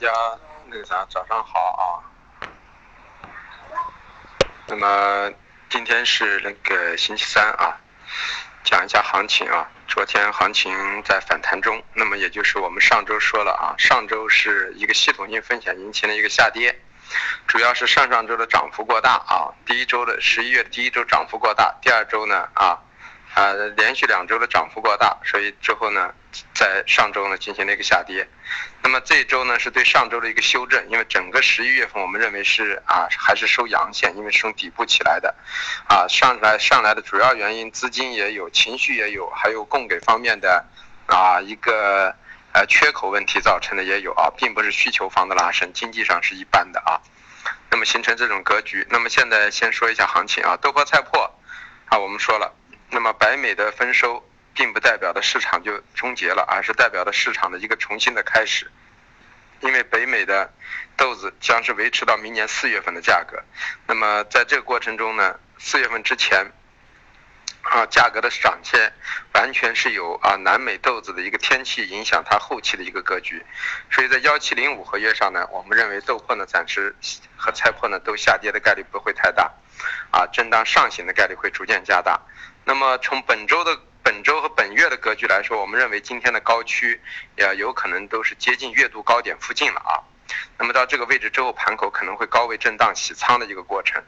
大家那个啥，早上好啊。那么今天是那个星期三啊，讲一下行情啊。昨天行情在反弹中，那么也就是我们上周说了啊，上周是一个系统性风险引起的一个下跌，主要是上上周的涨幅过大啊。第一周的十一月第一周涨幅过大，第二周呢啊。啊，连续两周的涨幅过大，所以之后呢，在上周呢进行了一个下跌。那么这一周呢是对上周的一个修正，因为整个十一月份我们认为是啊还是收阳线，因为是从底部起来的，啊上来上来的主要原因资金也有，情绪也有，还有供给方面的啊一个呃缺口问题造成的也有啊，并不是需求方的拉升，经济上是一般的啊。那么形成这种格局，那么现在先说一下行情啊，豆粕菜粕啊，我们说了。那么北美的丰收，并不代表的市场就终结了，而是代表的市场的一个重新的开始。因为北美的豆子将是维持到明年四月份的价格。那么在这个过程中呢，四月份之前，啊价格的涨跌完全是由啊南美豆子的一个天气影响它后期的一个格局。所以在幺七零五合约上呢，我们认为豆粕呢暂时和菜粕呢都下跌的概率不会太大，啊震荡上行的概率会逐渐加大。那么从本周的本周和本月的格局来说，我们认为今天的高区也有可能都是接近月度高点附近了啊。那么到这个位置之后，盘口可能会高位震荡洗仓的一个过程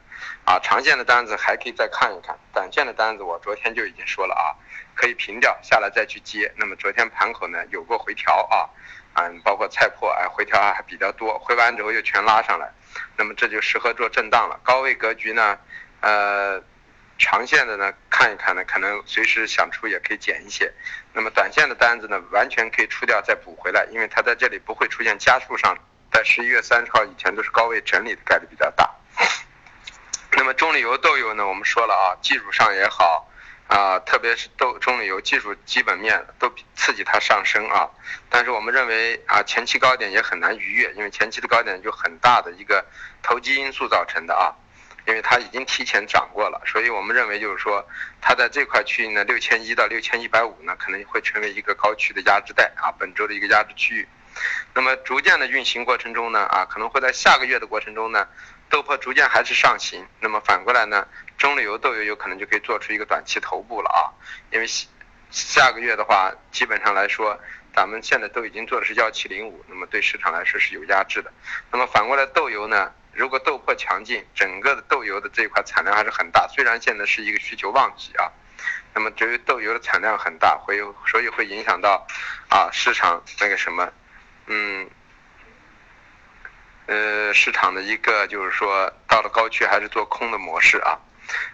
啊。长线的单子还可以再看一看，短线的单子我昨天就已经说了啊，可以平掉下来再去接。那么昨天盘口呢有过回调啊，嗯，包括菜粕哎回调还比较多，回完之后又全拉上来，那么这就适合做震荡了。高位格局呢，呃。长线的呢，看一看呢，可能随时想出也可以减一些。那么短线的单子呢，完全可以出掉再补回来，因为它在这里不会出现加速上，在十一月三十号以前都是高位整理的概率比较大。那么中榈油豆油呢，我们说了啊，技术上也好啊，特别是豆中榈油技术基本面都刺激它上升啊。但是我们认为啊，前期高点也很难逾越，因为前期的高点就很大的一个投机因素造成的啊。因为它已经提前涨过了，所以我们认为就是说，它在这块区域呢，六千一到六千一百五呢，可能会成为一个高区的压制带啊，本周的一个压制区域。那么逐渐的运行过程中呢，啊，可能会在下个月的过程中呢，豆粕逐渐还是上行。那么反过来呢，中榈油豆油有可能就可以做出一个短期头部了啊，因为下个月的话，基本上来说，咱们现在都已经做的是幺七零五，那么对市场来说是有压制的。那么反过来豆油呢？如果豆粕强劲，整个的豆油的这一块产量还是很大。虽然现在是一个需求旺季啊，那么由于豆油的产量很大，会所以会影响到啊市场那个什么，嗯，呃市场的一个就是说到了高区还是做空的模式啊，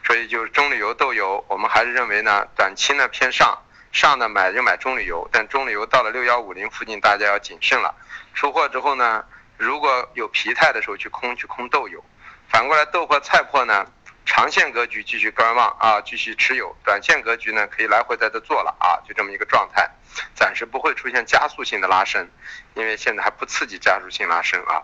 所以就是中榈油豆油，我们还是认为呢短期呢偏上，上呢买就买中榈油，但中榈油到了六幺五零附近大家要谨慎了，出货之后呢。如果有疲态的时候去空去空豆油，反过来豆粕菜粕呢，长线格局继续观望啊，继续持有；短线格局呢，可以来回在这做了啊，就这么一个状态，暂时不会出现加速性的拉升，因为现在还不刺激加速性拉升啊。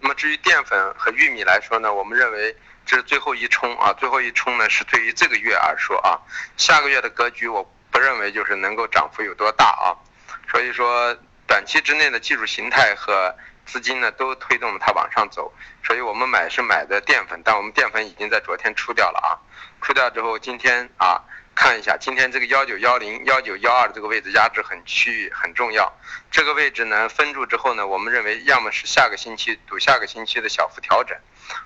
那么至于淀粉和玉米来说呢，我们认为这是最后一冲啊，最后一冲呢是对于这个月而说啊，下个月的格局我不认为就是能够涨幅有多大啊，所以说。短期之内的技术形态和资金呢，都推动了它往上走，所以我们买是买的淀粉，但我们淀粉已经在昨天出掉了啊，出掉之后，今天啊看一下，今天这个幺九幺零幺九幺二这个位置压制很区域很重要，这个位置呢分住之后呢，我们认为要么是下个星期赌下个星期的小幅调整，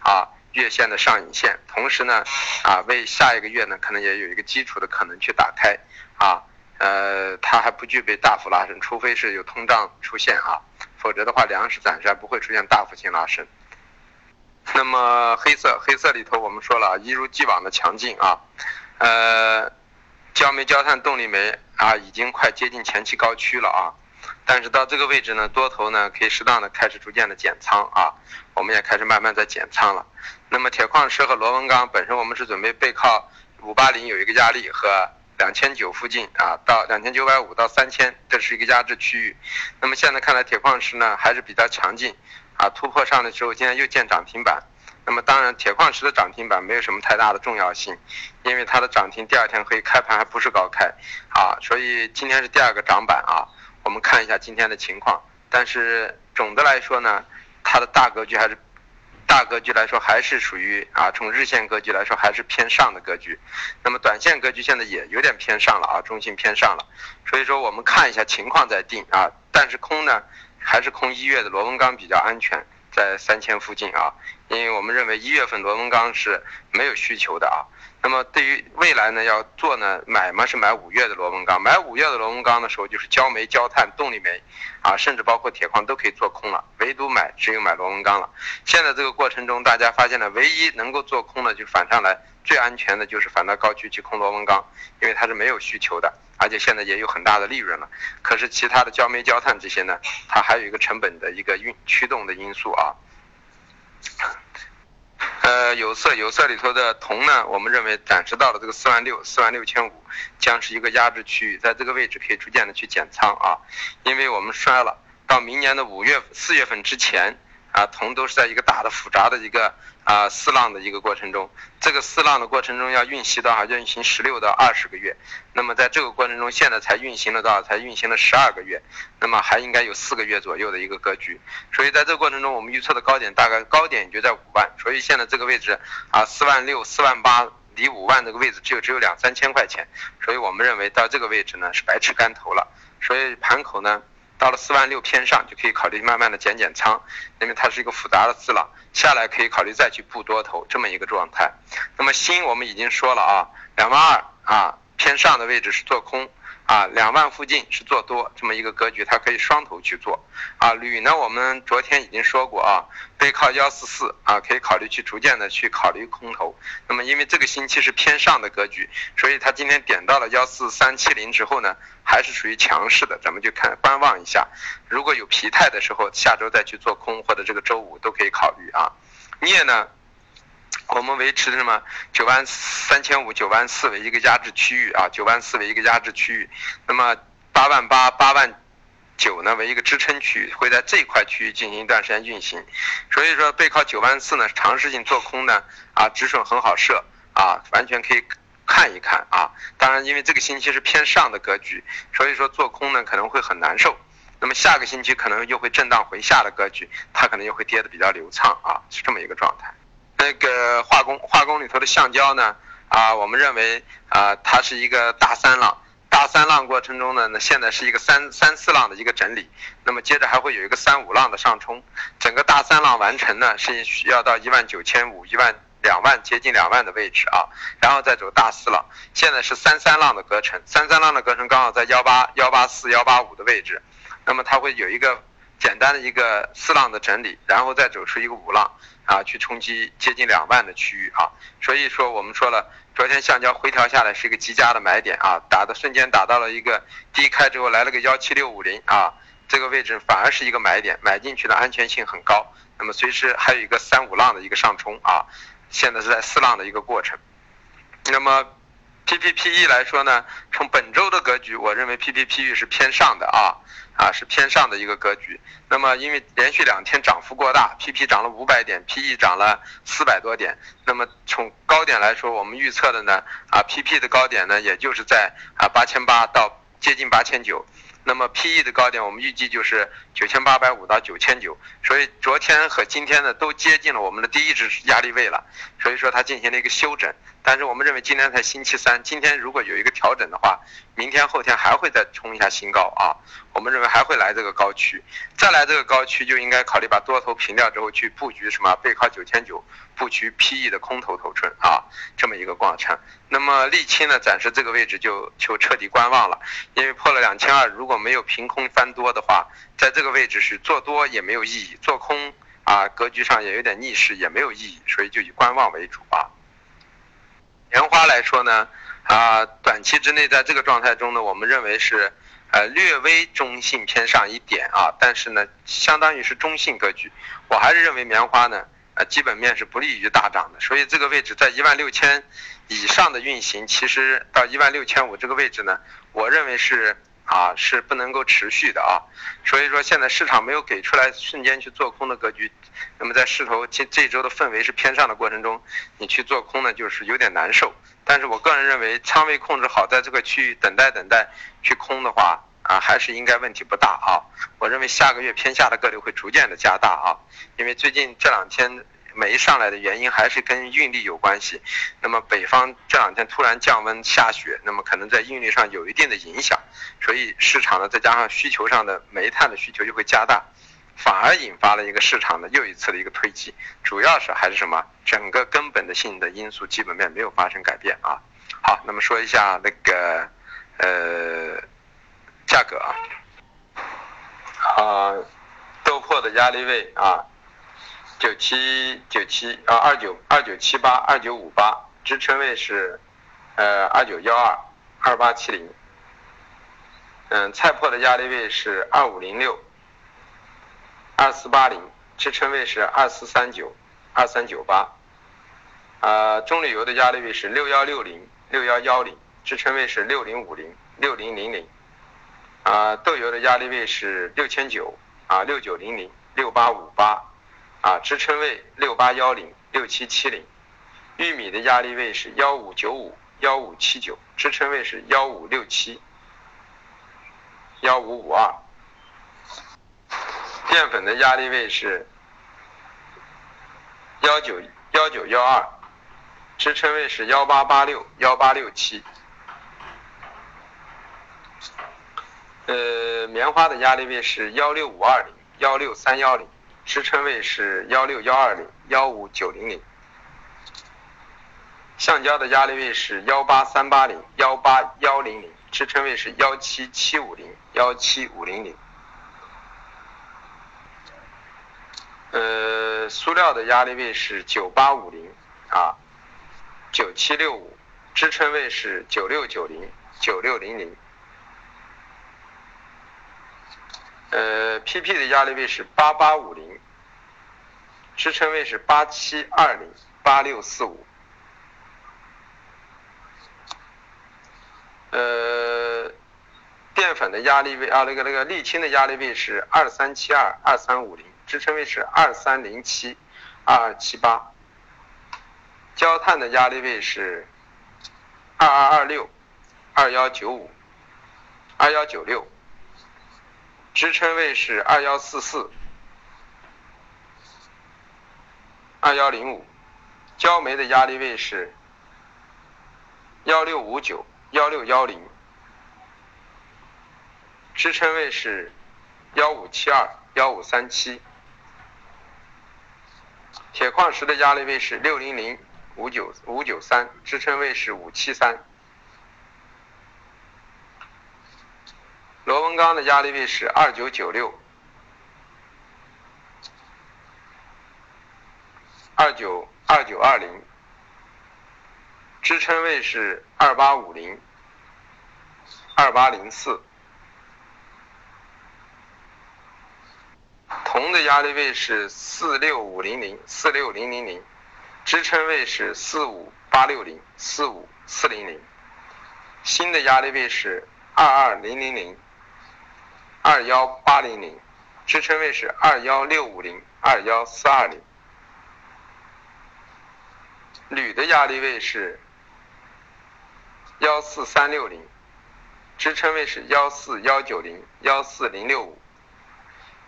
啊月线的上影线，同时呢啊为下一个月呢可能也有一个基础的可能去打开啊。呃，它还不具备大幅拉升，除非是有通胀出现啊，否则的话，粮食暂时还不会出现大幅性拉升。那么黑色，黑色里头我们说了，一如既往的强劲啊，呃，焦煤、焦炭、动力煤啊，已经快接近前期高区了啊，但是到这个位置呢，多头呢可以适当的开始逐渐的减仓啊，我们也开始慢慢在减仓了。那么铁矿石和螺纹钢本身我们是准备背靠五八零有一个压力和。两千九附近啊，到两千九百五到三千，这是一个压制区域。那么现在看来，铁矿石呢还是比较强劲啊，突破上的时候，今天又见涨停板。那么当然，铁矿石的涨停板没有什么太大的重要性，因为它的涨停第二天可以开盘还不是高开啊，所以今天是第二个涨板啊。我们看一下今天的情况，但是总的来说呢，它的大格局还是大格局来说还是属于啊，从日线格局来说还是偏上的格局。那么短线格局现在也有点偏上了啊，中性偏上了。所以说我们看一下情况再定啊。但是空呢，还是空一月的螺纹钢比较安全，在三千附近啊，因为我们认为一月份螺纹钢是没有需求的啊。那么对于未来呢，要做呢买嘛是买五月的螺纹钢，买五月的螺纹钢的时候就是焦煤、焦炭、动力煤，啊，甚至包括铁矿都可以做空了，唯独买只有买螺纹钢了。现在这个过程中，大家发现了唯一能够做空的就反上来最安全的就是反到高区去空螺纹钢，因为它是没有需求的，而且现在也有很大的利润了。可是其他的焦煤、焦炭这些呢，它还有一个成本的一个运驱动的因素啊。呃，有色有色里头的铜呢，我们认为暂时到了这个四万六、四万六千五，将是一个压制区域，在这个位置可以逐渐的去减仓啊，因为我们摔了，到明年的五月、四月份之前。啊，铜都是在一个大的复杂的一个啊四浪的一个过程中，这个四浪的过程中要运行到啊运行十六到二十个月，那么在这个过程中，现在才运行了多少？才运行了十二个月，那么还应该有四个月左右的一个格局，所以在这个过程中，我们预测的高点大概高点就在五万，所以现在这个位置啊四万六、四万八离五万这个位置就只有两三千块钱，所以我们认为到这个位置呢是白吃干头了，所以盘口呢。到了四万六偏上就可以考虑慢慢的减减仓，因为它是一个复杂的字了，下来可以考虑再去布多头这么一个状态。那么新我们已经说了啊，两万二啊偏上的位置是做空。啊，两万附近是做多这么一个格局，它可以双头去做。啊，铝呢，我们昨天已经说过啊，背靠幺四四啊，可以考虑去逐渐的去考虑空头。那么因为这个星期是偏上的格局，所以它今天点到了幺四三七零之后呢，还是属于强势的，咱们就看观望一下。如果有疲态的时候，下周再去做空，或者这个周五都可以考虑啊。镍呢？我们维持什么九万三千五、九万四为一个压制区域啊，九万四为一个压制区域，那么八万八、八万九呢为一个支撑区域，会在这块区域进行一段时间运行。所以说背靠九万四呢，尝试性做空呢啊，止损很好设啊，完全可以看一看啊。当然，因为这个星期是偏上的格局，所以说做空呢可能会很难受。那么下个星期可能又会震荡回下的格局，它可能又会跌的比较流畅啊，是这么一个状态。那个化工化工里头的橡胶呢？啊，我们认为啊，它是一个大三浪，大三浪过程中呢，那现在是一个三三四浪的一个整理，那么接着还会有一个三五浪的上冲，整个大三浪完成呢，是需要到一万九千五、一万两万接近两万的位置啊，然后再走大四浪，现在是三三浪的隔层，三三浪的隔层刚好在幺八幺八四幺八五的位置，那么它会有一个简单的一个四浪的整理，然后再走出一个五浪。啊，去冲击接近两万的区域啊，所以说我们说了，昨天橡胶回调下来是一个极佳的买点啊，打的瞬间打到了一个低开之后来了个幺七六五零啊，这个位置反而是一个买点，买进去的安全性很高。那么随时还有一个三五浪的一个上冲啊，现在是在四浪的一个过程。那么 PPPE 来说呢，从本周的格局，我认为 PPPE 是偏上的啊。啊，是偏上的一个格局。那么，因为连续两天涨幅过大，PP 涨了五百点，PE 涨了四百多点。那么从高点来说，我们预测的呢，啊，PP 的高点呢，也就是在啊八千八到接近八千九。那么 PE 的高点，我们预计就是九千八百五到九千九。所以昨天和今天呢，都接近了我们的第一支压力位了。所以说它进行了一个休整。但是我们认为今天才星期三，今天如果有一个调整的话，明天后天还会再冲一下新高啊。我们认为还会来这个高区，再来这个高区就应该考虑把多头平掉之后去布局什么背靠九千九，布局 PE 的空头头寸啊，这么一个过程。那么沥青呢，暂时这个位置就就彻底观望了，因为破了两千二，如果没有凭空翻多的话，在这个位置是做多也没有意义，做空啊格局上也有点逆势也没有意义，所以就以观望为主啊。棉花来说呢，啊短期之内在这个状态中呢，我们认为是。呃，略微中性偏上一点啊，但是呢，相当于是中性格局。我还是认为棉花呢，呃，基本面是不利于大涨的。所以这个位置在一万六千以上的运行，其实到一万六千五这个位置呢，我认为是啊，是不能够持续的啊。所以说现在市场没有给出来瞬间去做空的格局，那么在势头这这周的氛围是偏上的过程中，你去做空呢，就是有点难受。但是我个人认为，仓位控制好，在这个区域等待等待去空的话。啊，还是应该问题不大啊。我认为下个月偏下的概率会逐渐的加大啊，因为最近这两天煤上来的原因还是跟运力有关系。那么北方这两天突然降温下雪，那么可能在运力上有一定的影响，所以市场呢再加上需求上的煤炭的需求就会加大。反而引发了一个市场的又一次的一个推挤，主要是还是什么？整个根本的性的因素基本面没有发生改变啊。好，那么说一下那个呃价格啊，啊豆粕的压力位啊，九七九七啊二九二九七八二九五八，支撑位是呃二九幺二二八七零。嗯，菜粕的压力位是二五零六。二四八零支撑位是二四三九二三九八，啊，棕榈油的压力位是六幺六零六幺幺零，支撑位是六零五零六零零零，啊，豆油的压力位是六千九啊六九零零六八五八，啊，支撑位六八幺零六七七零，玉米的压力位是幺五九五幺五七九，支撑位是幺五六七幺五五二。淀粉的压力位是幺九幺九幺二，支撑位是幺八八六幺八六七。呃，棉花的压力位是幺六五二零幺六三幺零，支撑位是幺六幺二零幺五九零零。橡胶的压力位是幺八三八零幺八幺零零，支撑位是幺七七五零幺七五零零。呃，塑料的压力位是九八五零啊，九七六五，支撑位是九六九零九六零零。呃，PP 的压力位是八八五零，支撑位是八七二零八六四五。呃，淀粉的压力位啊，那个那个沥青的压力位是二三七二二三五零。支撑位是二三零七二二七八，焦炭的压力位是二二二六二幺九五二幺九六，支撑位是二幺四四二幺零五，焦煤的压力位是幺六五九幺六幺零，支撑位是幺五七二幺五三七。铁矿石的压力位是六零零五九五九三，支撑位是五七三。螺纹钢的压力位是二九九六。二九二九二零，支撑位是二八五零。二八零四。铜的压力位是四六五零零四六零零零，支撑位是四五八六零四五四零零。锌的压力位是二二零零零。二幺八零零，支撑位是二幺六五零二幺四二零。铝的压力位是幺四三六零，支撑位是幺四幺九零幺四零六五。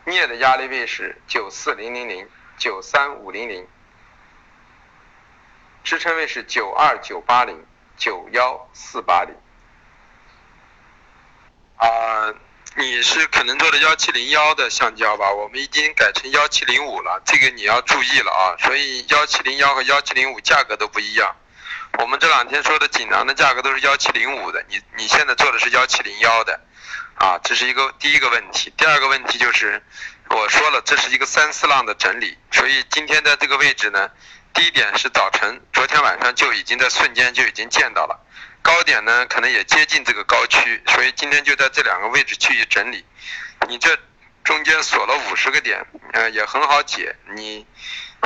镍的压力位是九四零零零九三五零零，支撑位是九二九八零九幺四八零。啊，你是可能做的幺七零幺的橡胶吧？我们已经改成幺七零五了，这个你要注意了啊！所以幺七零幺和幺七零五价格都不一样。我们这两天说的锦囊的价格都是幺七零五的，你你现在做的是幺七零幺的。啊，这是一个第一个问题。第二个问题就是，我说了，这是一个三四浪的整理，所以今天的这个位置呢，低点是早晨，昨天晚上就已经在瞬间就已经见到了，高点呢可能也接近这个高区，所以今天就在这两个位置去整理。你这中间锁了五十个点，呃，也很好解。你，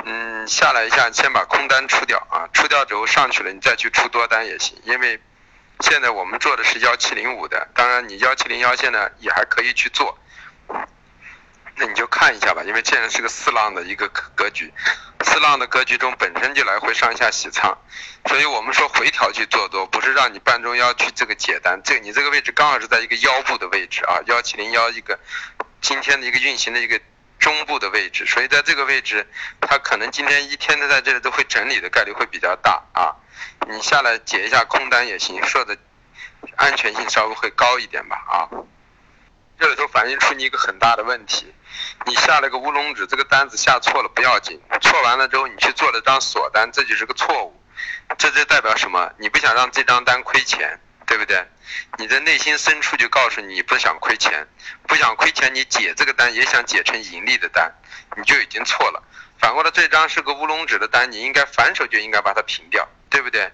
嗯，下来一下，先把空单出掉啊，出掉之后上去了，你再去出多单也行，因为。现在我们做的是幺七零五的，当然你幺七零幺现在也还可以去做。那你就看一下吧，因为现在是个四浪的一个格局，四浪的格局中本身就来回上下洗仓，所以我们说回调去做多，不是让你半中腰去这个解单，这你这个位置刚好是在一个腰部的位置啊，幺七零幺一个今天的一个运行的一个中部的位置，所以在这个位置，它可能今天一天都在这里都会整理的概率会比较大啊，你下来解一下空单也行，设的安全性稍微会高一点吧啊。这里头反映出你一个很大的问题，你下了个乌龙指，这个单子下错了不要紧，错完了之后你去做了张锁单，这就是个错误，这就代表什么？你不想让这张单亏钱，对不对？你的内心深处就告诉你不想亏钱，不想亏钱，你解这个单也想解成盈利的单，你就已经错了。反过来这张是个乌龙指的单，你应该反手就应该把它平掉，对不对？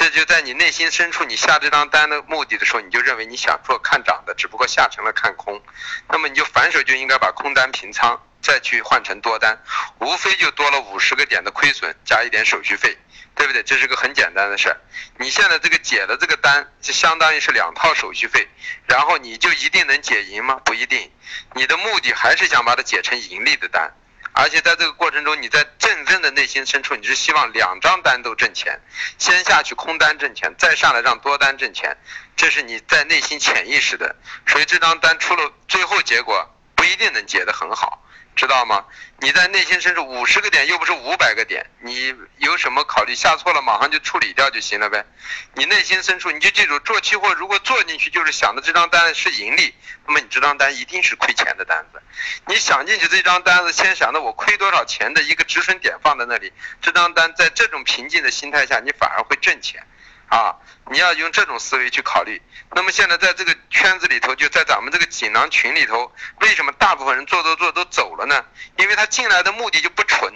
这就在你内心深处，你下这张单的目的的时候，你就认为你想做看涨的，只不过下成了看空，那么你就反手就应该把空单平仓，再去换成多单，无非就多了五十个点的亏损，加一点手续费，对不对？这是个很简单的事儿。你现在这个解了这个单，就相当于是两套手续费，然后你就一定能解赢吗？不一定，你的目的还是想把它解成盈利的单。而且在这个过程中，你在真正的内心深处，你是希望两张单都挣钱，先下去空单挣钱，再上来让多单挣钱，这是你在内心潜意识的。所以这张单出了，最后结果不一定能结得很好。知道吗？你在内心深处五十个点，又不是五百个点，你有什么考虑？下错了马上就处理掉就行了呗。你内心深处你就记住，做期货如果做进去就是想的这张单是盈利，那么你这张单一定是亏钱的单子。你想进去这张单子，先想的我亏多少钱的一个止损点放在那里，这张单在这种平静的心态下，你反而会挣钱。啊，你要用这种思维去考虑。那么现在在这个圈子里头，就在咱们这个锦囊群里头，为什么大部分人做做做都走了呢？因为他进来的目的就不纯。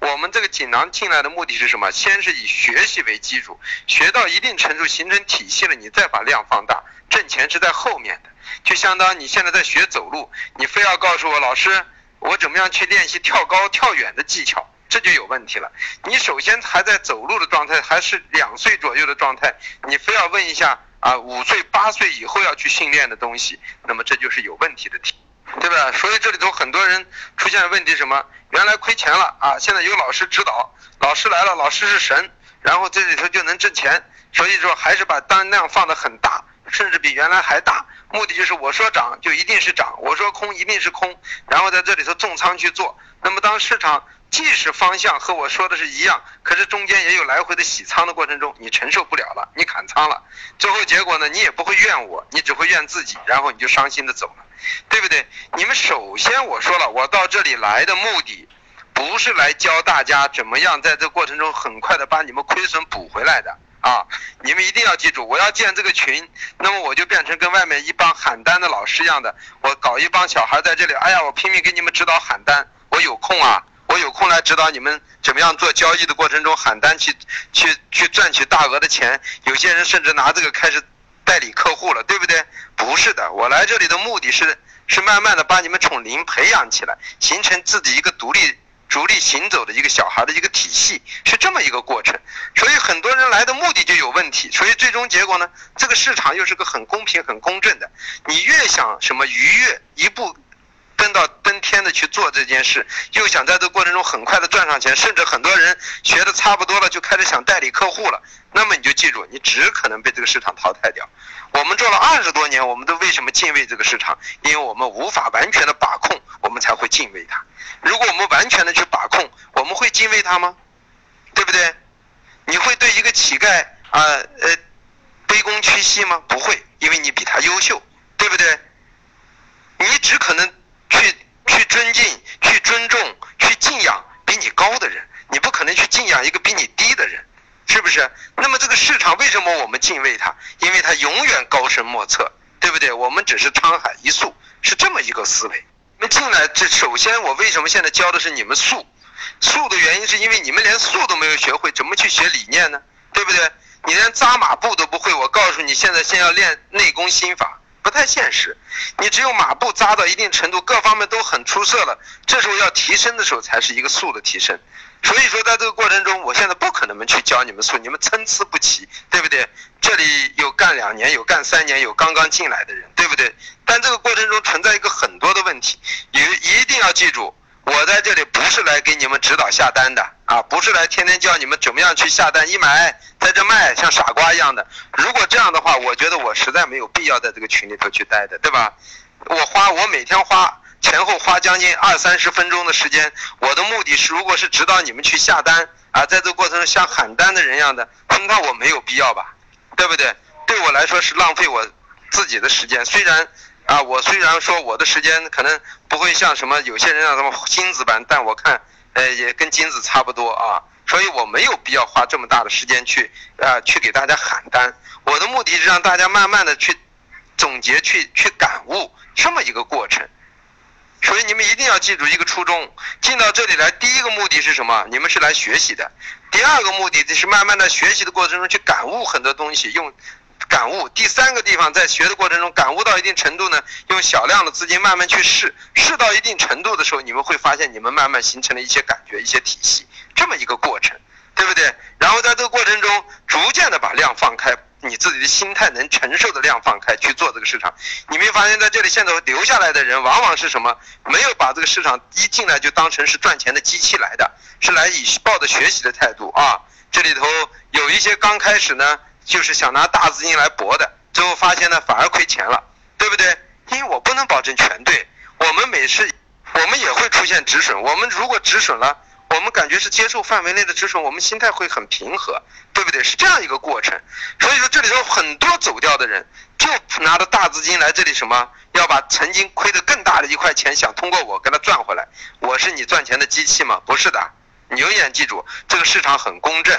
我们这个锦囊进来的目的是什么？先是以学习为基础，学到一定程度形成体系了，你再把量放大，挣钱是在后面的。就相当于你现在在学走路，你非要告诉我老师，我怎么样去练习跳高、跳远的技巧？这就有问题了。你首先还在走路的状态，还是两岁左右的状态，你非要问一下啊，五岁、八岁以后要去训练的东西，那么这就是有问题的题，对吧？所以这里头很多人出现问题什么？原来亏钱了啊，现在有老师指导，老师来了，老师是神，然后这里头就能挣钱。所以说还是把单量放得很大，甚至比原来还大，目的就是我说涨就一定是涨，我说空一定是空，然后在这里头重仓去做。那么当市场即使方向和我说的是一样，可是中间也有来回的洗仓的过程中，你承受不了了，你砍仓了，最后结果呢，你也不会怨我，你只会怨自己，然后你就伤心的走了，对不对？你们首先我说了，我到这里来的目的，不是来教大家怎么样在这过程中很快的把你们亏损补回来的啊！你们一定要记住，我要建这个群，那么我就变成跟外面一帮喊单的老师一样的，我搞一帮小孩在这里，哎呀，我拼命给你们指导喊单。我有空啊，我有空来指导你们怎么样做交易的过程中喊单去去去赚取大额的钱。有些人甚至拿这个开始代理客户了，对不对？不是的，我来这里的目的是是慢慢的把你们从零培养起来，形成自己一个独立独立行走的一个小孩的一个体系，是这么一个过程。所以很多人来的目的就有问题，所以最终结果呢，这个市场又是个很公平很公正的。你越想什么愉悦一步。登到登天的去做这件事，又想在这过程中很快的赚上钱，甚至很多人学的差不多了，就开始想代理客户了。那么你就记住，你只可能被这个市场淘汰掉。我们做了二十多年，我们都为什么敬畏这个市场？因为我们无法完全的把控，我们才会敬畏它。如果我们完全的去把控，我们会敬畏它吗？对不对？你会对一个乞丐啊呃卑躬屈膝吗？不会，因为你比他优秀，对不对？你只可能。去去尊敬、去尊重、去敬仰比你高的人，你不可能去敬仰一个比你低的人，是不是？那么这个市场为什么我们敬畏它？因为它永远高深莫测，对不对？我们只是沧海一粟，是这么一个思维。那进来，这首先我为什么现在教的是你们素？素的原因是因为你们连素都没有学会，怎么去学理念呢？对不对？你连扎马步都不会，我告诉你，现在先要练内功心法。不太现实，你只有马步扎到一定程度，各方面都很出色了，这时候要提升的时候才是一个速的提升。所以说，在这个过程中，我现在不可能去教你们速，你们参差不齐，对不对？这里有干两年，有干三年，有刚刚进来的人，对不对？但这个过程中存在一个很多的问题，你一定要记住，我在这里不是来给你们指导下单的啊，不是来天天教你们怎么样去下单，一买在这卖，像傻瓜一样的。如果这样的话，我觉得我实在没有必要在这个群里头去待的，对吧？我花我每天花。前后花将近二三十分钟的时间，我的目的是，如果是指导你们去下单啊，在这过程中像喊单的人一样的，恐怕我没有必要吧，对不对？对我来说是浪费我自己的时间。虽然啊，我虽然说我的时间可能不会像什么有些人让什么金子般，但我看呃也跟金子差不多啊，所以我没有必要花这么大的时间去啊去给大家喊单。我的目的是让大家慢慢的去总结、去去感悟这么一个过程。所以你们一定要记住一个初衷，进到这里来，第一个目的是什么？你们是来学习的。第二个目的就是慢慢的学习的过程中去感悟很多东西，用感悟。第三个地方在学的过程中感悟到一定程度呢，用小量的资金慢慢去试，试到一定程度的时候，你们会发现你们慢慢形成了一些感觉、一些体系，这么一个过程，对不对？然后在这个过程中逐渐的把量放开。你自己的心态能承受的量放开去做这个市场，你没发现在这里现在留下来的人往往是什么？没有把这个市场一进来就当成是赚钱的机器来的，是来以抱着学习的态度啊。这里头有一些刚开始呢，就是想拿大资金来搏的，最后发现呢反而亏钱了，对不对？因为我不能保证全对，我们每次我们也会出现止损，我们如果止损了。我们感觉是接受范围内的止损，我们心态会很平和，对不对？是这样一个过程。所以说这里头很多走掉的人，就拿着大资金来这里什么，要把曾经亏的更大的一块钱，想通过我给他赚回来。我是你赚钱的机器吗？不是的。你永远记住，这个市场很公正。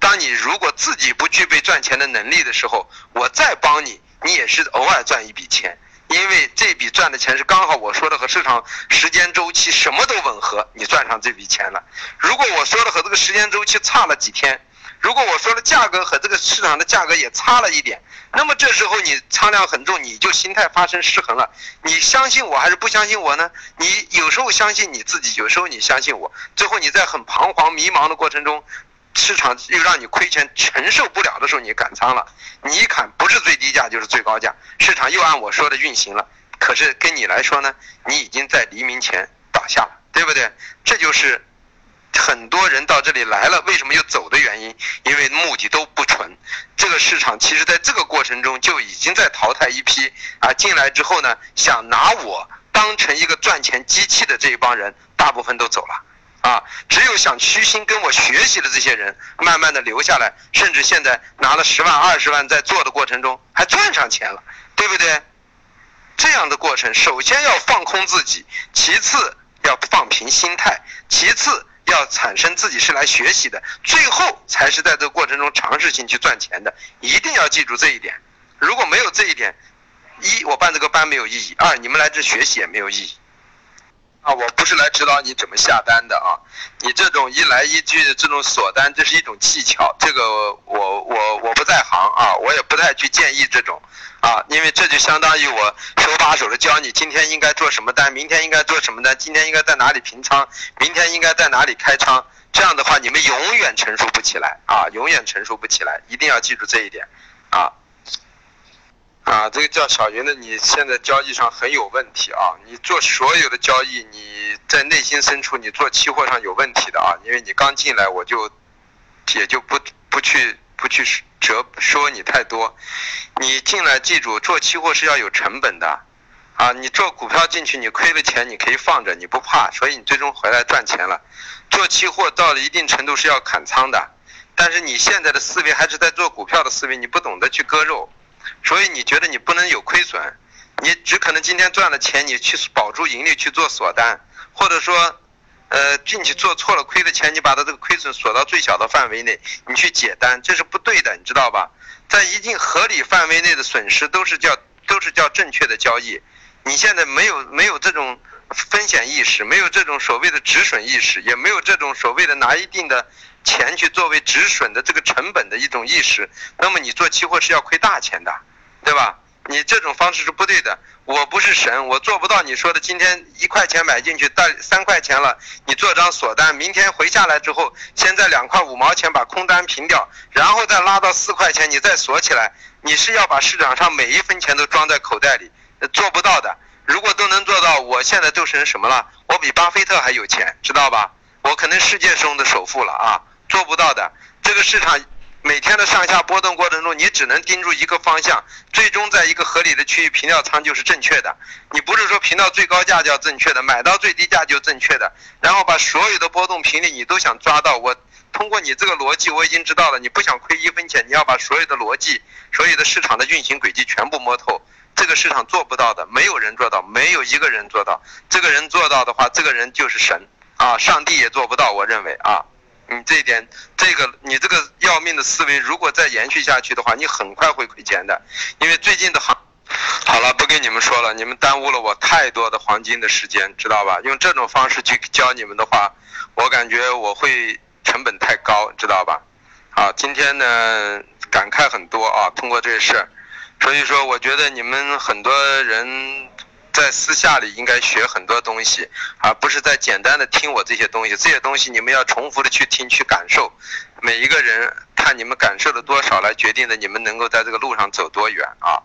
当你如果自己不具备赚钱的能力的时候，我再帮你，你也是偶尔赚一笔钱。因为这笔赚的钱是刚好我说的和市场时间周期什么都吻合，你赚上这笔钱了。如果我说的和这个时间周期差了几天，如果我说的价格和这个市场的价格也差了一点，那么这时候你仓量很重，你就心态发生失衡了。你相信我还是不相信我呢？你有时候相信你自己，有时候你相信我，最后你在很彷徨迷茫的过程中。市场又让你亏钱承受不了的时候，你砍仓了。你一砍不是最低价就是最高价，市场又按我说的运行了。可是跟你来说呢，你已经在黎明前倒下了，对不对？这就是很多人到这里来了，为什么又走的原因？因为目的都不纯。这个市场其实在这个过程中就已经在淘汰一批啊，进来之后呢，想拿我当成一个赚钱机器的这一帮人，大部分都走了。啊，只有想虚心跟我学习的这些人，慢慢的留下来，甚至现在拿了十万、二十万，在做的过程中还赚上钱了，对不对？这样的过程，首先要放空自己，其次要放平心态，其次要产生自己是来学习的，最后才是在这个过程中尝试性去赚钱的。一定要记住这一点。如果没有这一点，一我办这个班没有意义；二你们来这学习也没有意义。啊，我不是来指导你怎么下单的啊！你这种一来一句的这种锁单，这是一种技巧，这个我我我不在行啊，我也不太去建议这种，啊，因为这就相当于我手把手的教你今天应该做什么单，明天应该做什么单，今天应该在哪里平仓，明天应该在哪里开仓，这样的话你们永远成熟不起来啊，永远成熟不起来，一定要记住这一点，啊。啊，这个叫小云的，你现在交易上很有问题啊！你做所有的交易，你在内心深处，你做期货上有问题的啊！因为你刚进来，我就也就不不去不去折说你太多。你进来记住，做期货是要有成本的啊！你做股票进去，你亏了钱，你可以放着，你不怕，所以你最终回来赚钱了。做期货到了一定程度是要砍仓的，但是你现在的思维还是在做股票的思维，你不懂得去割肉。所以你觉得你不能有亏损，你只可能今天赚了钱，你去保住盈利去做锁单，或者说，呃，进去做错了亏的钱，你把它这个亏损锁到最小的范围内，你去解单，这是不对的，你知道吧？在一定合理范围内的损失都是叫都是叫正确的交易。你现在没有没有这种风险意识，没有这种所谓的止损意识，也没有这种所谓的拿一定的。钱去作为止损的这个成本的一种意识，那么你做期货是要亏大钱的，对吧？你这种方式是不对的。我不是神，我做不到你说的。今天一块钱买进去，但三块钱了，你做张锁单，明天回下来之后，先在两块五毛钱把空单平掉，然后再拉到四块钱，你再锁起来。你是要把市场上每一分钱都装在口袋里，做不到的。如果都能做到，我现在都成什么了？我比巴菲特还有钱，知道吧？我可能世界中的首富了啊！做不到的，这个市场。每天的上下波动过程中，你只能盯住一个方向，最终在一个合理的区域平掉仓就是正确的。你不是说平到最高价叫正确的，买到最低价就正确的，然后把所有的波动频率你都想抓到。我通过你这个逻辑，我已经知道了，你不想亏一分钱，你要把所有的逻辑、所有的市场的运行轨迹全部摸透。这个市场做不到的，没有人做到，没有一个人做到。这个人做到的话，这个人就是神啊！上帝也做不到，我认为啊。你这一点，这个你这个要命的思维，如果再延续下去的话，你很快会亏钱的。因为最近的行，好了，不跟你们说了，你们耽误了我太多的黄金的时间，知道吧？用这种方式去教你们的话，我感觉我会成本太高，知道吧？啊，今天呢感慨很多啊，通过这事，所以说我觉得你们很多人。在私下里应该学很多东西，而不是在简单的听我这些东西。这些东西你们要重复的去听去感受。每一个人看你们感受了多少，来决定的你们能够在这个路上走多远啊。